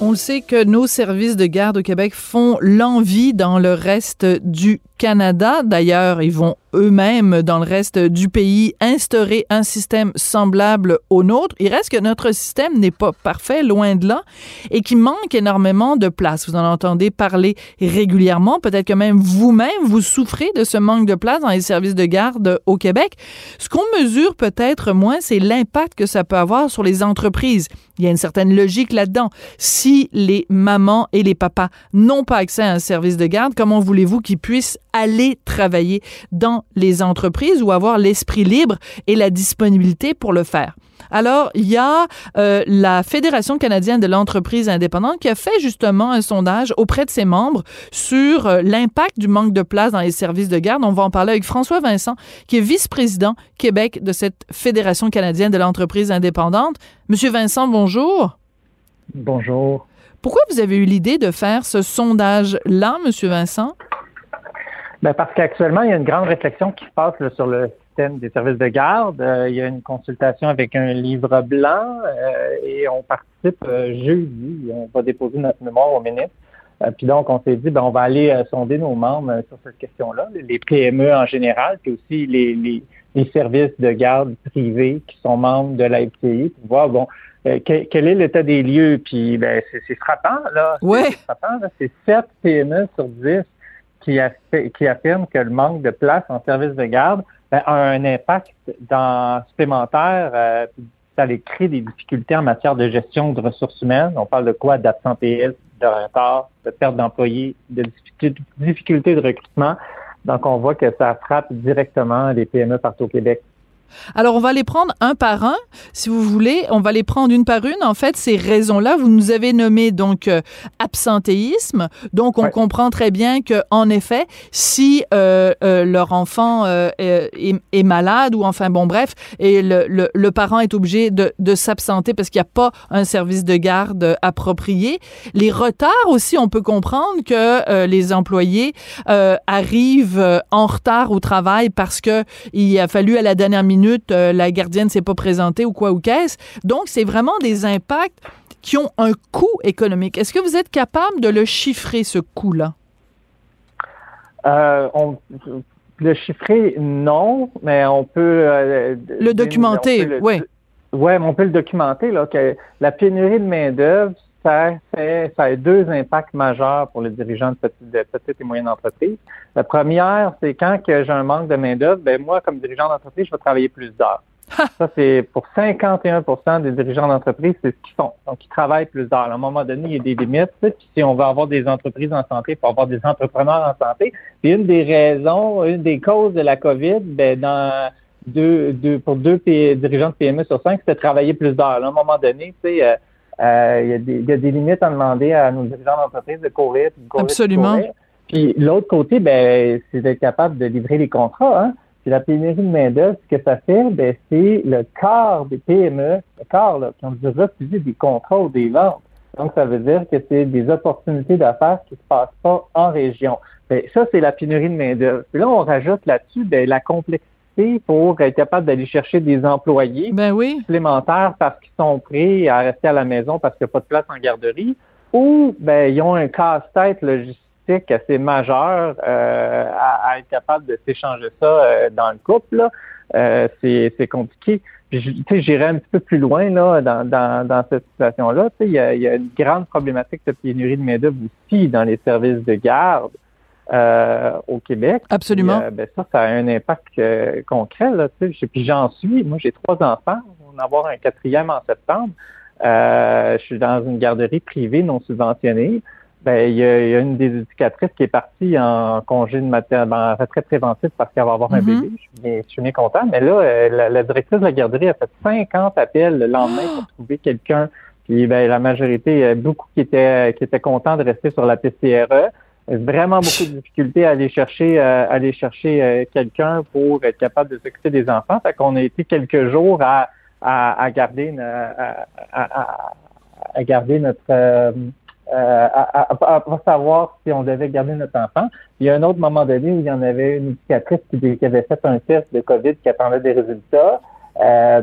On sait que nos services de garde au Québec font l'envie dans le reste du Canada. D'ailleurs, ils vont eux-mêmes, dans le reste du pays, instaurer un système semblable au nôtre. Il reste que notre système n'est pas parfait, loin de là, et qui manque énormément de place. Vous en entendez parler régulièrement. Peut-être que même vous-même, vous souffrez de ce manque de place dans les services de garde au Québec. Ce qu'on mesure peut-être moins, c'est l'impact que ça peut avoir sur les entreprises. Il y a une certaine logique là-dedans. Si les mamans et les papas n'ont pas accès à un service de garde, comment voulez-vous qu'ils puissent aller travailler dans les entreprises ou avoir l'esprit libre et la disponibilité pour le faire. Alors, il y a euh, la Fédération canadienne de l'entreprise indépendante qui a fait justement un sondage auprès de ses membres sur euh, l'impact du manque de place dans les services de garde. On va en parler avec François Vincent, qui est vice-président Québec de cette Fédération canadienne de l'entreprise indépendante. Monsieur Vincent, bonjour. Bonjour. Pourquoi vous avez eu l'idée de faire ce sondage-là, Monsieur Vincent? Ben parce qu'actuellement, il y a une grande réflexion qui se passe sur le système des services de garde. Euh, il y a une consultation avec un livre blanc euh, et on participe euh, jeudi. On va déposer notre mémoire au ministre. puis donc, on s'est dit, ben, on va aller sonder nos membres sur cette question-là, les PME en général, puis aussi les, les, les, services de garde privés qui sont membres de la pour voir, bon, quel, est l'état des lieux. Puis, ben, c'est frappant, là. Ouais. C'est frappant, là. C'est 7 PME sur 10 qui, affirme que le manque de place en service de garde ben, a un impact dans, supplémentaire. Euh, ça les crée des difficultés en matière de gestion de ressources humaines. On parle de quoi? D'absentéisme, de retard, de perte d'employés, de difficultés de recrutement. Donc, on voit que ça frappe directement les PME partout au Québec. Alors, on va les prendre un par un, si vous voulez. On va les prendre une par une. En fait, ces raisons-là, vous nous avez nommé donc euh, absentéisme. Donc, on comprend très bien que, en effet, si euh, euh, leur enfant est, malade ou enfin, bon, bref, et le, parent est obligé de, de s'absenter parce qu'il n'y a pas un service de garde approprié. Les retards aussi, on peut comprendre que les employés arrivent en retard au travail parce que il a fallu à la dernière minute euh, la gardienne s'est pas présentée ou quoi ou qu'est-ce. Donc, c'est vraiment des impacts qui ont un coût économique. Est-ce que vous êtes capable de le chiffrer, ce coût-là? Euh, le chiffrer, non, mais on peut... Euh, le documenter, oui. Oui, mais on peut le documenter, là, que la pénurie de main-d'œuvre, ça, fait, ça a deux impacts majeurs pour les dirigeants de petites, et moyennes entreprises. La première, c'est quand j'ai un manque de main-d'œuvre, ben moi, comme dirigeant d'entreprise, je vais travailler plus d'heures. Ça, c'est pour 51% des dirigeants d'entreprise, c'est ce qu'ils font. Donc, ils travaillent plus d'heures. À un moment donné, il y a des limites. Puis si on veut avoir des entreprises en santé, il faut avoir des entrepreneurs en santé. Puis une des raisons, une des causes de la COVID, ben, dans deux, deux, pour deux dirigeants de PME sur cinq, c'était de travailler plus d'heures. À un moment donné, tu sais, euh, il, y a des, il, y a des, limites à demander à nos dirigeants d'entreprise de courir, de courir. Absolument. Puis l'autre côté, ben, c'est d'être capable de livrer les contrats. Hein. Puis la pénurie de main-d'œuvre, ce que ça fait, ben, c'est le quart des PME, le quart, là, qui ont dû refuser des contrats ou des ventes. Donc, ça veut dire que c'est des opportunités d'affaires qui ne se passent pas en région. Ben, ça, c'est la pénurie de main-d'œuvre. Puis là, on rajoute là-dessus ben, la complexité pour être capable d'aller chercher des employés ben supplémentaires parce qu'ils sont prêts à rester à la maison parce qu'il n'y a pas de place en garderie, ou ben, ils ont un casse-tête logistique assez majeur euh, à, être capable de s'échanger ça euh, dans le couple. Euh, c'est compliqué. J'irai un petit peu plus loin là, dans, dans, dans cette situation-là. Il y y a une grande problématique de pénurie de main-d'œuvre aussi dans les services de garde. Euh, au Québec. Absolument. Euh, ben ça, ça a un impact euh, concret. Là, puis j'en suis. Moi, j'ai trois enfants. On va en avoir un quatrième en septembre. je suis dans une garderie privée non subventionnée. Ben, il y, a, une des éducatrices qui est partie en congé de maternité, en retraite préventive parce qu'elle va avoir un mm-hmm. bébé. Je suis, bien, content. Mais là, la, directrice de la garderie a fait 50 appels le lendemain pour trouver quelqu'un. Puis ben, la majorité, y a beaucoup qui étaient qui étaient contents de rester sur la PCRE vraiment beaucoup de difficultés à aller chercher euh, aller chercher euh, quelqu'un pour être capable de s'occuper des enfants. Fait qu'on a été quelques jours à, à, garder à, à, garder notre euh, à, à, savoir si on devait garder notre enfant. Il y a un autre moment donné où il y en avait une éducatrice qui, avait fait un test de COVID qui attendait des résultats.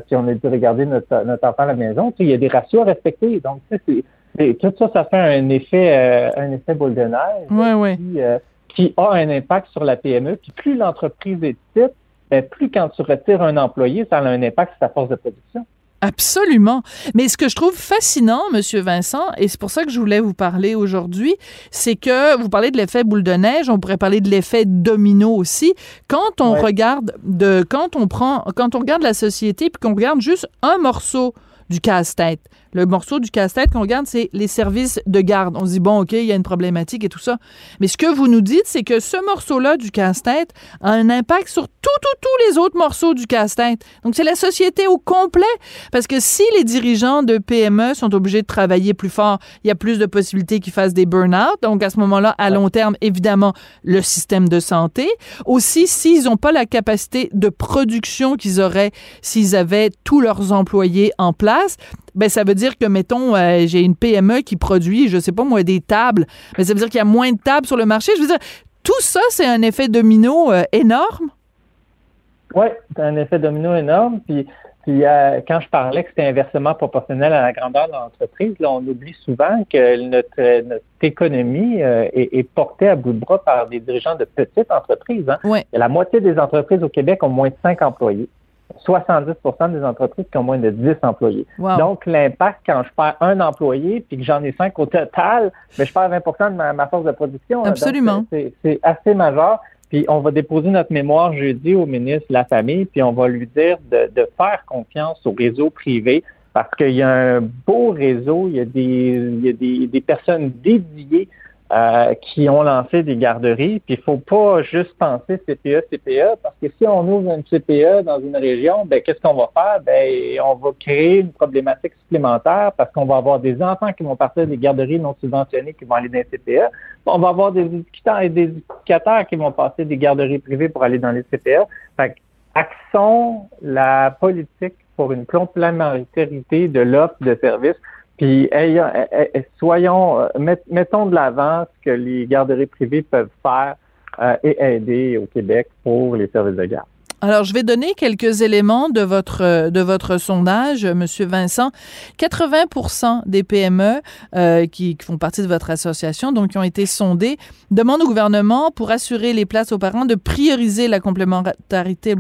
puis on a dû regarder notre, notre enfant à la maison. Puis il y a des ratios à respecter. Donc, c'est et tout ça, ça fait un effet, euh, un effet boule de neige qui, euh, qui, a un impact sur la PME. Puis plus l'entreprise est petite, ben, plus quand tu retires un employé, ça a un impact sur sa force de production. Absolument. Mais ce que je trouve fascinant, Monsieur Vincent, et c'est pour ça que je voulais vous parler aujourd'hui, c'est que vous parlez de l'effet boule de neige, on pourrait parler de l'effet domino aussi. Quand on regarde de, quand on prend, quand on regarde la société puis qu'on regarde juste un morceau du casse-tête. Le morceau du casse-tête qu'on regarde, c'est les services de garde. On se dit, bon, OK, il y a une problématique et tout ça. Mais ce que vous nous dites, c'est que ce morceau-là du casse-tête a un impact sur tout, tout, tous les autres morceaux du casse-tête. Donc, c'est la société au complet. Parce que si les dirigeants de PME sont obligés de travailler plus fort, il y a plus de possibilités qu'ils fassent des burn-out. Donc, à ce moment-là, à long terme, évidemment, le système de santé. Aussi, s'ils n'ont pas la capacité de production qu'ils auraient s'ils avaient tous leurs employés en place, ben ça veut dire que mettons euh, j'ai une PME qui produit je sais pas moi des tables mais ça veut dire qu'il y a moins de tables sur le marché je veux dire tout ça c'est un effet domino euh, énorme? Oui c'est un effet domino énorme puis puis euh, quand je parlais que c'était inversement proportionnel à la grandeur de l'entreprise, là, on oublie souvent que notre, notre économie est, portée à bout de bras par des dirigeants de petites entreprises. Hein. La moitié des entreprises au Québec ont moins de 5 employés. 70% des entreprises qui ont moins de 10 employés. Donc, l'impact quand je perds un employé puis que j'en ai cinq au total, mais ben, je perds 20% de ma, force de production. Absolument. C'est assez majeur. Puis on va déposer notre mémoire jeudi au ministre de la Famille, puis on va lui dire de, de faire confiance au réseau privé parce qu'il y a un beau réseau, il y a des, il y a des, des personnes dédiées euh, qui ont lancé des garderies. Puis il faut pas juste penser CPE, CPE, parce que si on ouvre une CPE dans une région, ben qu'est-ce qu'on va faire? Ben on va créer une problématique supplémentaire parce qu'on va avoir des enfants qui vont partir des garderies non subventionnées qui vont aller dans les CPE. On va avoir des éducateurs et des éducateurs qui vont passer des garderies privées pour aller dans les CPE. Fait axons la politique pour une complémentarité de l'offre de services puis ayons, eh, eh, soyons, euh, mettons de l'avant ce que les garderies privées peuvent faire euh, et aider au Québec pour les services de garde. Alors, je vais donner quelques éléments de votre de votre sondage, Monsieur Vincent. 80 des PME euh, qui, font partie de votre association, donc qui ont été sondées, demandent au gouvernement pour assurer les places aux parents de prioriser la complémentarité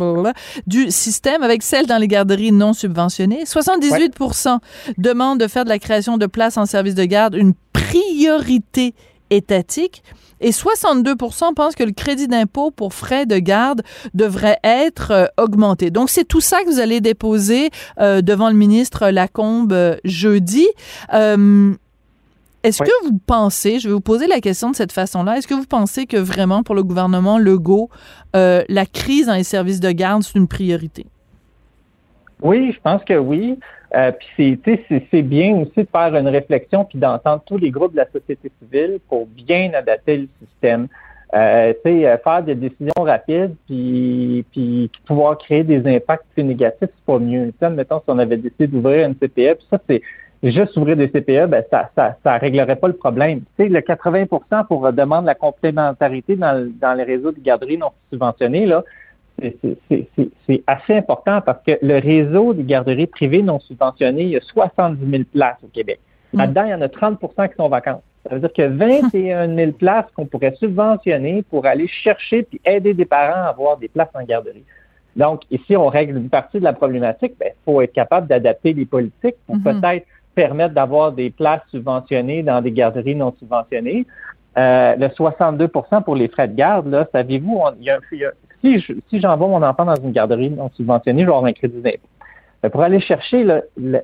du système avec celle dans les garderies non subventionnées. 78% demandent de faire de la création de places en service de garde une priorité étatique et 62% pensent que le crédit d'impôt pour frais de garde devrait être euh, augmenté. Donc, c'est tout ça que vous allez déposer euh, devant le ministre Lacombe euh, jeudi. est-ce que vous pensez, je vais vous poser la question de cette façon-là, est-ce que vous pensez que vraiment pour le gouvernement Legault, la crise dans les services de garde, c'est une priorité? Oui, je pense que oui. Euh, puis c'est bien aussi de faire une réflexion puis d'entendre tous les groupes de la société civile pour bien adapter le système. Euh, euh, faire des décisions rapides puis, pouvoir créer des impacts plus négatifs, c'est pas mieux. T'sais, mettons, si on avait décidé d'ouvrir une CPE, puis ça, c'est juste ouvrir des CPE, ben ça, ça, ça réglerait pas le problème. Tu sais, le 80% pour demande la complémentarité dans, dans les réseaux de garderies non subventionnés, là, c'est assez important parce que le réseau des garderies privées non subventionnées, il y a 70 000 places au Québec. Mm. Là-dedans, il y en a 30% qui sont vacantes. Ça veut dire que 21 000 places qu'on pourrait subventionner pour aller chercher puis aider des parents à avoir des places en garderie. Donc, ici, on règle une partie de la problématique. Il ben, faut être capable d'adapter les politiques pour mm-hmm. peut-être permettre d'avoir des places subventionnées dans des garderies non subventionnées. Euh, le 62% pour les frais de garde, là, savez-vous, il y, a, si, si j'envoie mon enfant dans une garderie non subventionnée, je vais avoir un crédit d'impôt. Pour aller chercher le, le,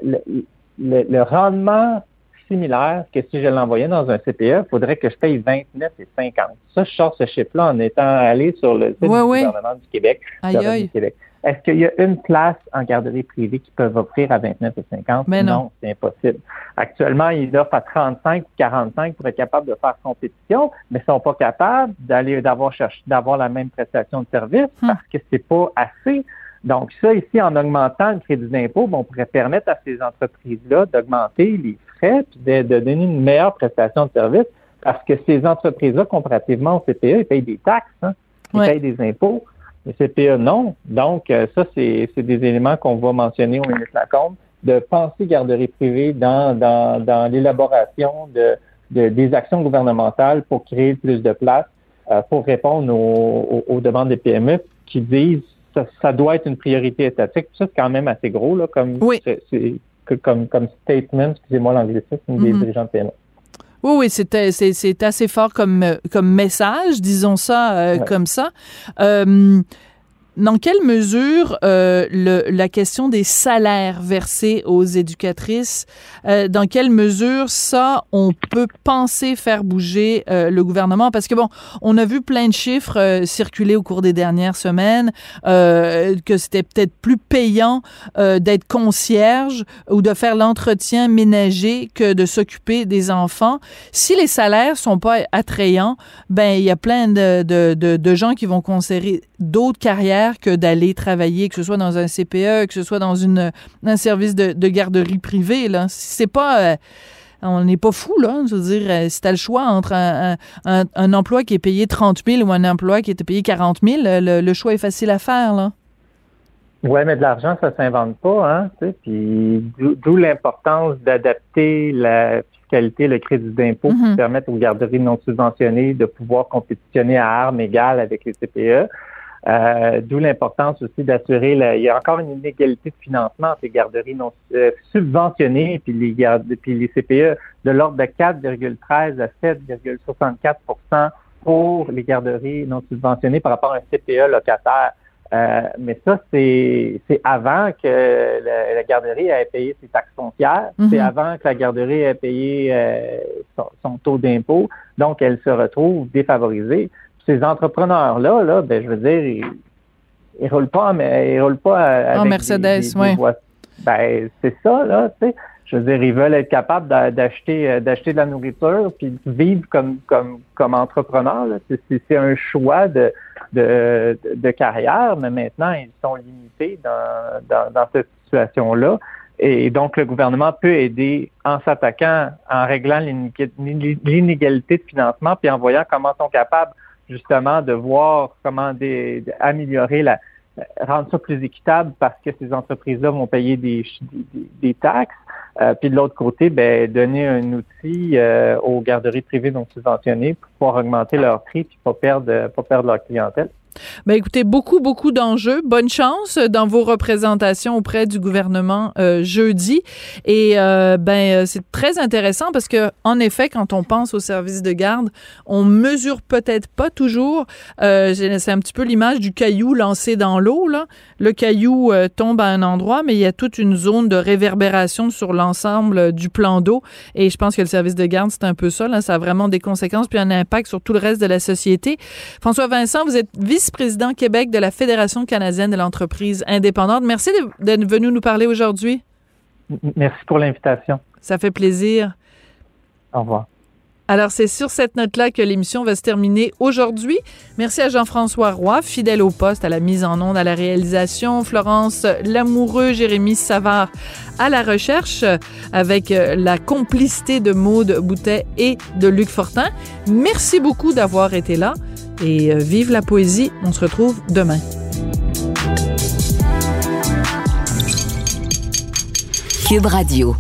le, le, rendement similaire que si je l'envoyais dans un CPE, il faudrait que je paye 29 et 50. Ça, je sors ce chiffre-là en étant allé sur le site du gouvernement du Québec. Du Québec. Est-ce qu'il y a une place en garderie privée qui peuvent offrir à 29 et 50? Mais non, c'est impossible. Actuellement, ils offrent à 35 ou 45 pour être capable de faire compétition, mais ils sont pas capables d'aller d'avoir cherché d'avoir la même prestation de service hmm. parce que c'est pas assez. Donc ça, ici, en augmentant le crédit d'impôt, on pourrait permettre à ces entreprises-là d'augmenter les frais et de, donner une meilleure prestation de service parce que ces entreprises-là, comparativement au CPE, ils payent des taxes, hein, ils payent des impôts. Les CPE, non. Donc, euh, ça, c'est des éléments qu'on va mentionner au ministre Lacombe, de penser garderie privée dans, dans, dans l'élaboration de, de, des actions gouvernementales pour créer plus de place, euh, pour répondre aux, aux, demandes des PME qui disent ça, ça doit être une priorité étatique. Ça, c'est quand même assez gros, là, comme, comme, comme statement, excusez-moi l'anglicisme, des mm-hmm. dirigeants de PME. Oui, oui, c'est assez fort comme, comme message, disons ça euh, comme ça. Euh, dans quelle mesure euh, le, la question des salaires versés aux éducatrices, euh, dans quelle mesure ça, on peut penser faire bouger euh, le gouvernement? Parce que bon, on a vu plein de chiffres euh, circuler au cours des dernières semaines, euh, que c'était peut-être plus payant d'être concierge ou de faire l'entretien ménager que de s'occuper des enfants. Si les salaires sont pas attrayants, ben il y a plein de, de, de, de gens qui vont considérer d'autres carrières que d'aller travailler, que ce soit dans un CPE, que ce soit dans une, un service de, garderie privée. Là. C'est pas... Euh, on n'est pas fou, là. Je veux dire, euh, si tu as le choix entre un, un, emploi qui est payé 30 000 ou un emploi qui est payé 40 000, le, choix est facile à faire, là. Oui, mais de l'argent, ça s'invente pas, hein. Puis d'où l'importance d'adapter la fiscalité, le crédit d'impôt pour mm-hmm. permettre aux garderies non subventionnées de pouvoir compétitionner à armes égales avec les CPE. Euh, d'où l'importance aussi d'assurer, il y a encore une inégalité de financement entre les garderies non euh, subventionnées et puis les, gardes, puis les CPE de l'ordre de 4,13 à 7,64% pour les garderies non subventionnées par rapport à un CPE locataire. Euh, mais ça, c'est avant que la, garderie ait payé ses taxes foncières, c'est avant que la garderie ait payé euh, son, taux d'impôt, donc elle se retrouve défavorisée. Ces entrepreneurs-là, là, ben, je veux dire, ils, ils roulent pas, mais ils roulent pas avec en Mercedes, oui. Ben, c'est ça, là, tu sais. Je veux dire, ils veulent être capables d'acheter euh, d'acheter de la nourriture puis vivre comme comme comme entrepreneur. C'est un choix de, de, de carrière, mais maintenant ils sont limités dans, dans, dans cette situation-là. Et donc, le gouvernement peut aider en s'attaquant, en réglant l'inégalité de financement, puis en voyant comment ils sont capables justement de voir comment améliorer la, rendre ça plus équitable parce que ces entreprises-là vont payer des, des, taxes. Euh, puis de l'autre côté, ben, donner un outil euh, aux garderies privées non subventionnées pour pouvoir augmenter leur prix puis pas perdre pas perdre leur clientèle. Ben écoutez, beaucoup, beaucoup d'enjeux. Bonne chance dans vos représentations auprès du gouvernement euh, jeudi. Et euh, ben c'est très intéressant parce que en effet, quand on pense au service de garde, on mesure peut-être pas toujours. Euh, c'est un petit peu l'image du caillou lancé dans l'eau. Là, le caillou euh, tombe à un endroit, mais il y a toute une zone de réverbération sur l'ensemble du plan d'eau. Et je pense que le service de garde, c'est un peu ça. Là, ça a vraiment des conséquences puis un impact sur tout le reste de la société. François Vincent, vous êtes vice président Québec de la Fédération canadienne de l'entreprise indépendante. Merci d'être venu nous parler aujourd'hui. Merci pour l'invitation. Ça fait plaisir. Au revoir. Alors, c'est sur cette note-là que l'émission va se terminer aujourd'hui. Merci à Jean-François Roy, fidèle au poste, à la mise en onde, à la réalisation. Florence Lamoureux, Jérémy Savard à la recherche, avec euh, la complicité de Maude Boutet et de Luc Fortin. Merci beaucoup d'avoir été là et euh, vive la poésie. On se retrouve demain. Cube Radio.